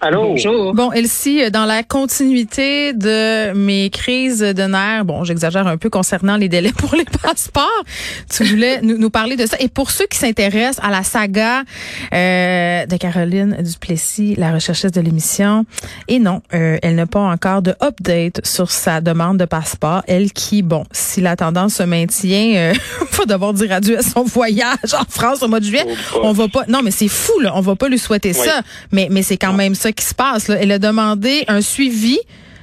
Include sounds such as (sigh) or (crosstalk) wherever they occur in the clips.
Allô? Bonjour. Bon, Elsie, dans la continuité de mes crises de nerfs, bon, j'exagère un peu concernant les délais pour les (laughs) passeports, tu voulais nous, nous parler de ça. Et pour ceux qui s'intéressent à la saga euh, de Caroline Duplessis, la recherchiste de l'émission, et non, euh, elle n'a pas encore de update sur sa demande de passeport. Elle qui, bon, si la tendance se maintient, euh, (laughs) va devoir dire adieu à son voyage en France au mois de juillet. Oh, on va pas, non, mais c'est fou, là. On va pas lui souhaiter ça. Mais, mais c'est quand même ça qui se passe, là. Elle a demandé un suivi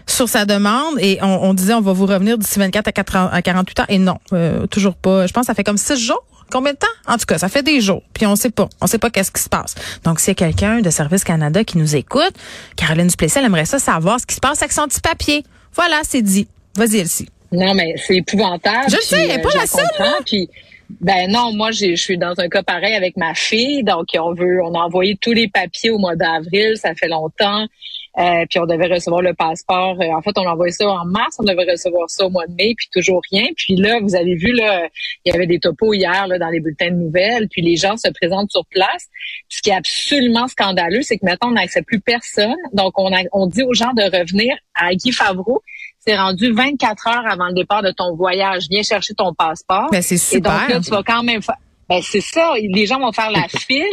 sur sa demande et on, on disait on va vous revenir d'ici 24 à, 4 à 48 heures et non, euh, toujours pas. Je pense que ça fait comme six jours. Combien de temps? En tout cas, ça fait des jours. Puis on sait pas. On sait pas qu'est-ce qui se passe. Donc, s'il y a quelqu'un de Service Canada qui nous écoute, Caroline Duplessis, elle aimerait ça savoir ce qui se passe avec son petit papier. Voilà, c'est dit. Vas-y, Elsie. Non, mais c'est épouvantable. Je le sais, elle est pas je la seule, Puis, ben non, moi, je suis dans un cas pareil avec ma fille. Donc, on veut, on a envoyé tous les papiers au mois d'avril. Ça fait longtemps. Euh, puis on devait recevoir le passeport. Euh, en fait, on a envoyé ça en mars. On devait recevoir ça au mois de mai, puis toujours rien. Puis là, vous avez vu, là, il y avait des topos hier là, dans les bulletins de nouvelles. Puis les gens se présentent sur place. Puis ce qui est absolument scandaleux, c'est que maintenant, on n'accepte plus personne. Donc, on, a, on dit aux gens de revenir à Guy Favreau. C'est rendu 24 heures avant le départ de ton voyage. Viens chercher ton passeport. Ben, c'est Et donc super. là, tu vas quand même faire. Ben, c'est ça. Les gens vont faire la (laughs) file.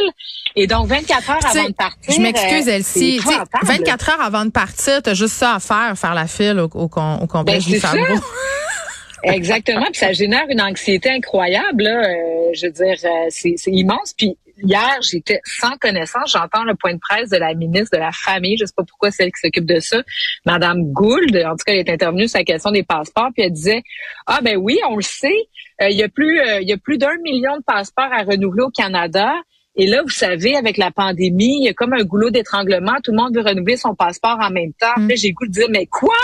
Et donc, 24 heures avant de partir. Je m'excuse, euh, Elsie. c'est Tu sais, épouvantable. 24 heures avant de partir, t'as juste ça à faire, faire la file au, au, au Ben, du c'est Favreau. (laughs) Exactement. Puis ça génère une anxiété incroyable. Là. Euh, je veux dire, euh, c'est c'est immense. Puis hier, j'étais sans connaissance. J'entends le point de presse de la ministre de la Famille. Je sais pas pourquoi c'est elle qui s'occupe de ça. Madame Gould, en tout cas, elle est intervenue sur la question des passeports. Puis elle disait, ah ben oui, on le sait. Euh, Il y a plus, euh, il y a plus d'un million de passeports à renouveler au Canada. Et là, vous savez, avec la pandémie, il y a comme un goulot d'étranglement. Tout le monde veut renouveler son passeport en même temps. Mm. Là, j'ai le goût de dire, mais quoi?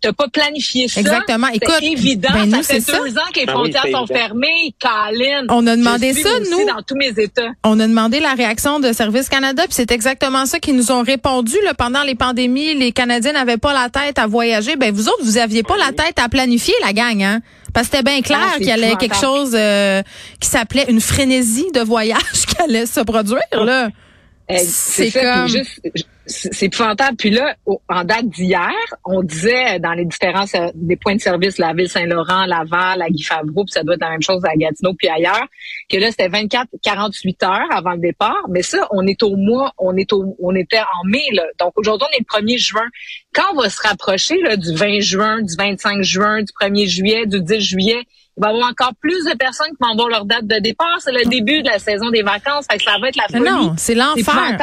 T'as pas planifié ça? Exactement. C'est Écoute, évident. ben, nous, ça fait c'est deux ça. ans que les Ah oui, frontières c'est sont évident. fermées. Colin. On a demandé Je suis ça, aussi nous. dans tous mes états. On a demandé la réaction de Service Canada, puis c'est exactement ça qu'ils nous ont répondu. Là, pendant les pandémies, les Canadiens n'avaient pas la tête à voyager. Ben vous autres, vous aviez pas la tête à planifier la gang, hein? Parce que c'était bien clair Ah, c'est qu'il y allait quelque chose euh, qui s'appelait une frénésie de voyage (laughs) qui allait se produire. Là, C'est C'est ça, comme- juste, c'est épouvantable. Puis là, en date d'hier, on disait dans les différents des points de service, la ville Saint-Laurent, Laval, à Guy Favreau, puis ça doit être la même chose à Gatineau, puis ailleurs, que là, c'était 24-48 heures avant le départ. Mais ça, on est au mois, on est au, on était en mai, là. Donc aujourd'hui, on est le 1er juin. Quand on va se rapprocher là, du 20 juin, du 25 juin, du 1er juillet, du 10 juillet, il va y avoir encore plus de personnes qui vont avoir leur date de départ. C'est le début de la saison des vacances. Fait que ça va être la folie. non, c'est l'enfer.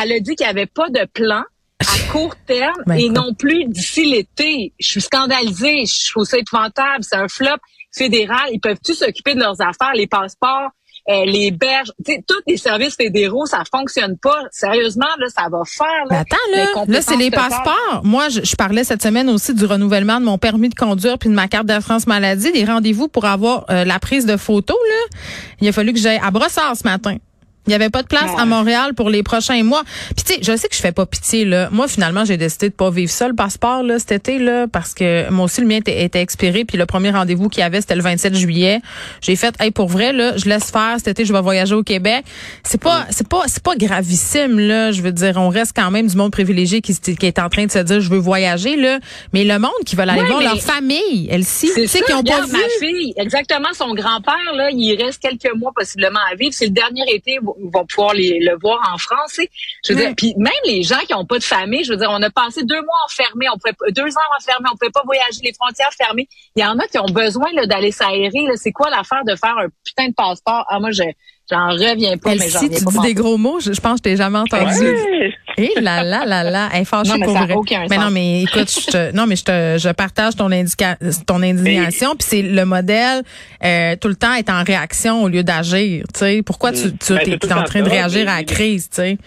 elle a dit qu'il n'y avait pas de plan à (laughs) court terme Ben, et non plus d'ici l'été. Je suis scandalisée. Je trouve ça épouvantable. C'est un flop fédéral. Ils peuvent tous s'occuper de leurs affaires, les passeports, euh, les berges, tous les services fédéraux, ça fonctionne pas. Sérieusement, là, ça va faire. Là, attends, là, là, c'est les totales. passeports. Moi, je, je parlais cette semaine aussi du renouvellement de mon permis de conduire puis de ma carte d'Air France maladie, des rendez-vous pour avoir euh, la prise de photos, là. Il a fallu que j'aille à Brossard ce matin. Il n'y avait pas de place à Montréal pour les prochains mois. Puis tu sais, je sais que je fais pas pitié là. Moi finalement, j'ai décidé de pas vivre ça le passeport là cet été là parce que moi aussi le mien était, était expiré puis le premier rendez-vous qu'il y avait c'était le 27 juillet. J'ai fait hey pour vrai là, je laisse faire cet été je vais voyager au Québec. C'est pas c'est pas c'est pas gravissime là, je veux dire on reste quand même du monde privilégié qui, est en train de se dire je veux voyager là, mais le monde qui veut aller Ouais, voir leur famille, elle si, C'est tu sais qui ont pas vu ma fille, exactement, son grand-père, là, il reste quelques mois possiblement à vivre. C'est le dernier été où vont pouvoir les, le voir en France. Je veux dire, puis même les gens qui n'ont pas de famille, je veux dire, on a passé deux mois enfermés, on pouvait, deux ans enfermés, on pouvait pas voyager, les frontières fermées. Il y en a qui ont besoin d'aller s'aérer. C'est quoi l'affaire de faire un putain de passeport? Ah, moi, je j'en reviens pas, Elle mais j'en si tu pas. dis des gros mots, je, je pense que je t'ai jamais entendu. Ouais. Et là là là là, elle est fâchée Non, mais pour ça a vrai. aucun mais sens. non, mais écoute, je te, non, mais je te, je partage ton indica, ton indignation, puis c'est le modèle euh, tout le temps est en réaction au lieu d'agir. Tu sais, pourquoi tu, tu Ben, es, en train de réagir mais- à la crise, tu sais?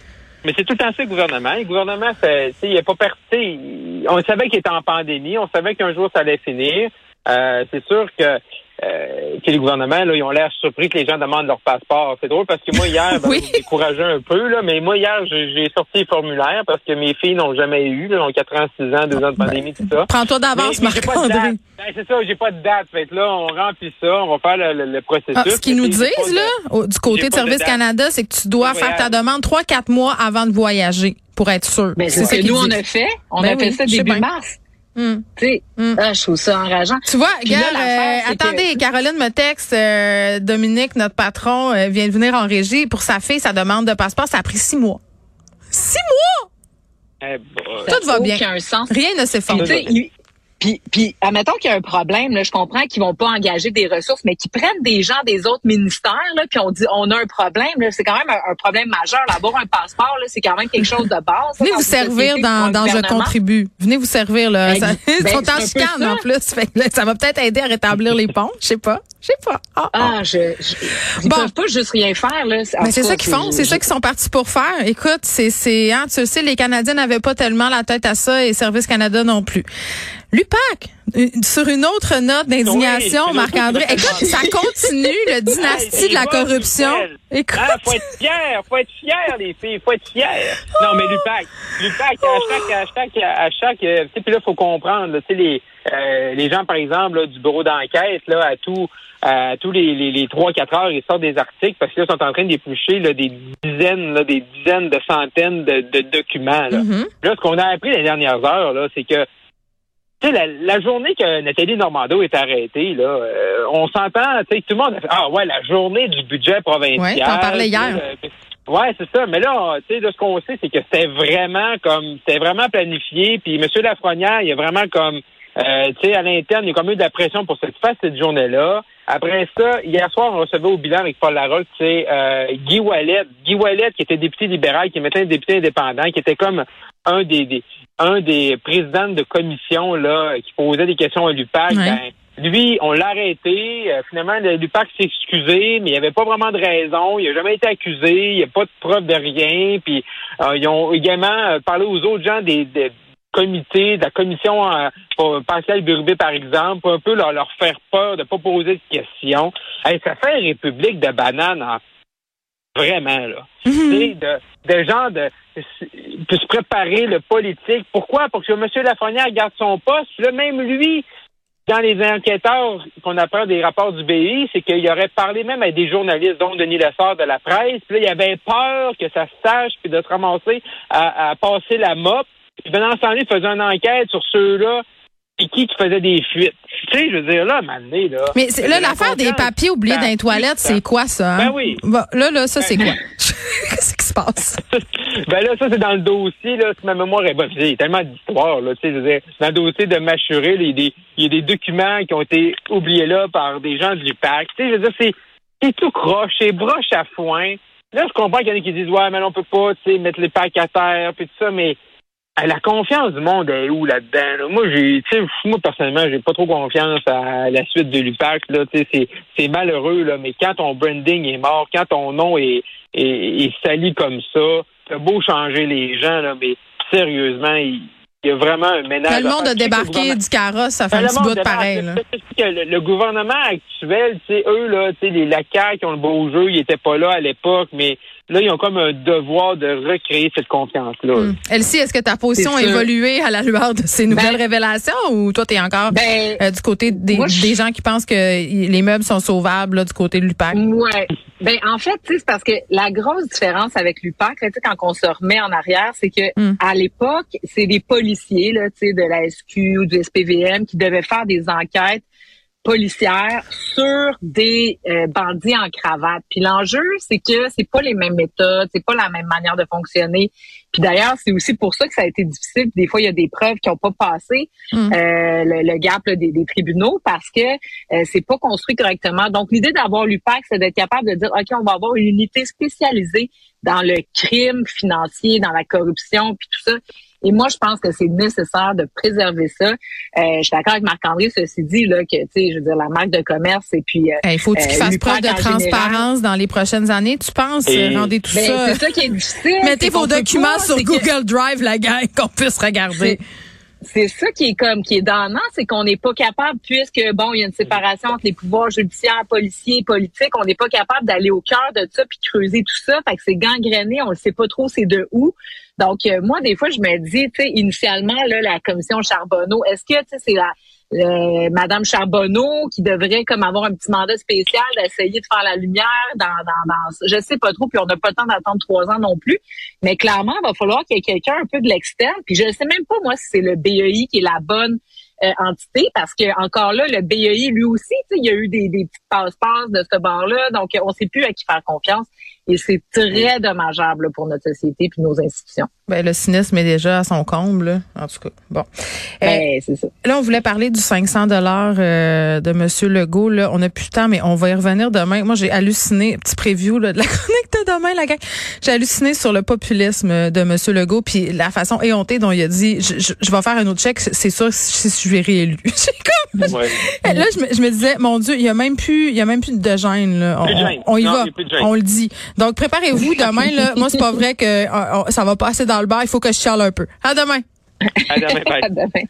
Mais c'est tout le temps ça le gouvernement. Le gouvernement, fait, il a pas percé. On savait qu'il était en pandémie. On savait qu'un jour ça allait finir. Euh, c'est sûr que euh, que les gouvernements, là, ils ont l'air surpris que les gens demandent leur passeport. C'est drôle parce que moi, hier, (laughs) ben, Oui. j'ai découragé un peu, là, mais moi, hier, j'ai sorti les formulaires parce que mes filles n'ont jamais eu, là, ont 4 ans, 6 ans, 2 ans de pandémie, tout ça. Prends-toi d'avance, Marc-André. Ben, c'est ça, j'ai pas de date. Fait que là, on remplit ça, on va faire le, le- le processus. Ah, ce qu'ils nous disent, de- là, au- du côté de Service. Canada, c'est que tu dois faire ta demande 3-4 mois avant de voyager pour être sûr. Ben, c'est ce que nous, on a fait. On Ben a fait oui, ça début mars. Tu sais, Mm. ah, je trouve ça enrageant. Tu vois, l'affaire, euh, que- attendez, Caroline me texte, euh, Dominique, notre patron, euh, vient de venir en régie pour sa fille, sa demande de passeport, ça a pris six mois. Six mois! Eh, bah, Tout va bien. Sens. Rien ne s'effondre. il- Puis, puis, admettons qu'il y a un problème, là, je comprends qu'ils vont pas engager des ressources, mais qu'ils prennent des gens des autres ministères, là, puis on dit on a un problème, là, c'est quand même un, un problème majeur. là. Avoir un passeport, là, c'est quand même quelque chose de base. Venez vous servir dans, dans Je contribue. Venez vous servir, là. Ben, Ça- ben, (laughs) ils sont en chicane, en plus. Fait là, ça va peut-être aider à rétablir les ponts. Je sais pas. Je sais pas. Ah, ah. Ah, je, je, ils Bon. peuvent pas juste rien faire, là. Mais c'est ça qu'ils font, c'est ça qu'ils sont partis pour faire. Écoute, c'est, c'est, hein, tu le sais, les Canadiens n'avaient pas tellement la tête à ça et Service Canada non plus. L'UPAC, sur une autre note d'indignation, Oui, Marc-André. Écoute, ça continue, le (laughs) dynastie de la corruption. Écoute. Ah, faut être fier, faut être fier, les filles, faut être fier. Non, mais l'UPAC, l'UPAC, à chaque, à chaque, à chaque, euh, tu sais, puis là, faut comprendre, tu sais, les, euh, les gens, par exemple, là, du bureau d'enquête, là, à tout, à tous les, les, les 3-4 heures, ils sortent des articles parce que là, ils sont en train d'éplucher, des dizaines, là, des dizaines de centaines de, de documents, là. Mhm. Là, ce qu'on a appris les dernières heures, là, c'est que sais, la, la journée que Nathalie Normando est arrêtée, là, euh, on s'entend, tu sais, tout le monde a fait Ah ouais, la journée du budget provincial. Ouais, t'en parlais hier. Euh, ouais, c'est ça. Mais là, tu sais, de ce qu'on sait, c'est que c'était vraiment comme c'était vraiment planifié. Puis M. Lafrenière, il y a vraiment comme euh, tu sais, à l'interne, il y a comme eu de la pression pour que se fasse cette journée-là. Après ça, hier soir, on recevait au bilan avec Paul Larocque, c'est euh, Guy Wallet. Guy Wallet, qui était député libéral, qui est maintenant député indépendant, qui était comme un des, des un des présidents de commission là qui posait des questions à l'UPAC. Ouais. Ben, lui, on l'a arrêté. Euh, finalement, le- l'UPAC s'est excusé, mais il n'y avait pas vraiment de raison. Il n'a jamais été accusé. Il n'y a pas de preuve de rien. Puis euh, ils ont également euh, parlé aux autres gens des, des comités, de la commission pour Pascal Burbé, par exemple, pour un peu leur, leur faire peur de pas poser de questions. Hey, ça fait une république de bananes en vraiment là. Sais, de, de gens de, de se préparer le politique. Pourquoi? Pour que M. Lafrenière garde son poste. Là, même lui, dans les enquêteurs qu'on apprend des rapports du BI, c'est qu'il aurait parlé même à des journalistes, dont Denis Lessard de la presse. Puis là, il avait peur que ça se sache, puis de se ramasser à, à passer la mop. Puis pendant ce temps-là, il faisait une enquête sur ceux-là qui qui faisait des fuites. Tu sais, je veux dire, là, donné, là... Mais là, l'affaire des papiers oubliés dans les toilettes, c'est quoi ça? Hein? Ben oui. Bon, là, là, ça, c'est quoi? (laughs) Qu'est-ce qui se passe? (laughs) ben là, ça, c'est dans le dossier, là, si ma mémoire est bonne. Il y a tellement d'histoires, là, tu sais, je veux dire, dans le dossier de Machuré, il y, a des, il y a des documents qui ont été oubliés là par des gens de l'UPAC. Tu sais, je veux dire, c'est, c'est tout croche, c'est broche à foin. Là, je comprends qu'il y en a qui disent, ouais, mais on peut pas, tu sais, mettre les packs à terre, puis tout ça, mais la confiance du monde est où là-dedans? là? Moi, j'ai, moi, personnellement, j'ai pas trop confiance à la suite de l'UPAC, là, c'est, malheureux, là, mais quand ton branding est mort, quand ton nom est, est, est sali comme ça, t'as beau changer les gens, là, mais sérieusement, il, il y a vraiment un ménage. Le monde a débarqué du carrosse, ça fait Ben, un le petit bout de pareil. Là. Le, le gouvernement actuel, eux, là, les lacacs qui ont le beau jeu, ils étaient pas là à l'époque, mais là, ils ont comme un devoir de recréer cette confiance-là. Hum. Elsie, est-ce que ta position a évolué à la lueur de ces nouvelles Ben- révélations ou toi, tu es encore Ben, euh, du côté des, moi, je- des gens qui pensent que les meubles sont sauvables là, du côté de l'UPAC? Ouais. Ben en fait, tu sais, c'est parce que la grosse différence avec l'UPAC, là, tu sais, quand on se remet en arrière, c'est que Mm. à l'époque, c'est des policiers, là, tu sais, de la SQ ou du SPVM qui devaient faire des enquêtes policières sur des euh, bandits en cravate. Puis l'enjeu, c'est que c'est pas les mêmes méthodes, c'est pas la même manière de fonctionner. Puis d'ailleurs, c'est aussi pour ça que ça a été difficile. Des fois, il y a des preuves qui n'ont pas passé Mm. euh, le, le gap là, des, des tribunaux parce que euh, c'est pas construit correctement. Donc l'idée d'avoir l'UPAC, c'est d'être capable de dire, ok, on va avoir une unité spécialisée dans le crime financier, dans la corruption, puis tout ça. Et moi, je pense que c'est nécessaire de préserver ça. Euh, je suis d'accord avec Marc-André, ceci dit, là, que, tu sais, je veux dire, la marque de commerce et puis... Euh, il faut qu'il fasse preuve de transparence dans les prochaines années, tu penses? Rendez tout ben, ça? C'est ça qui est difficile. Mettez vos documents sur Google Drive, la gang, (laughs) qu'on puisse regarder c'est ça qui est comme qui est donnant, c'est qu'on n'est pas capable, puisque bon, il y a une séparation entre les pouvoirs judiciaires, policiers, politiques, on n'est pas capable d'aller au cœur de ça puis creuser tout ça. Fait que c'est gangréné, on ne sait pas trop c'est de où. Donc euh, moi, des fois, je me dis, tu sais, initialement là, la commission Charbonneau, est-ce que tu sais, c'est la Madame Charbonneau qui devrait comme avoir un petit mandat spécial d'essayer de faire la lumière dans, dans, dans je sais pas trop puis on n'a pas le temps d'attendre trois ans non plus. Mais clairement il va falloir qu'il y ait quelqu'un un peu de l'externe. Puis je sais même pas moi si c'est le BEI qui est la bonne euh, entité parce que encore là le BEI lui aussi il y a eu des, des petites passe-passe de ce bord-là donc on sait plus à qui faire confiance et c'est très dommageable pour notre société puis nos institutions. Ben, le cynisme est déjà à son comble, en tout cas. Bon. Ben, euh, c'est ça. Là, on voulait parler du 500 dollars euh, de Monsieur Legault. Là, on n'a plus de temps, mais on va y revenir demain. Moi, j'ai halluciné, petit preview là, de la (laughs) chronique de demain, la gang. J'ai halluciné sur le populisme de Monsieur Legault, puis la façon éhontée dont il a dit, je, je, vais faire un autre chèque, c'est sûr si je suis réélu. (laughs) comme... Là, je me, je me, disais, mon Dieu, il y a même plus, il y a même plus de gêne. Là. On, on, y va, on le dit. Donc, préparez-vous demain. Là, (laughs) moi, c'est pas vrai que ça va passer dans le bar. Il faut que je chiale un peu. À demain. À demain. Bye. (laughs) à demain.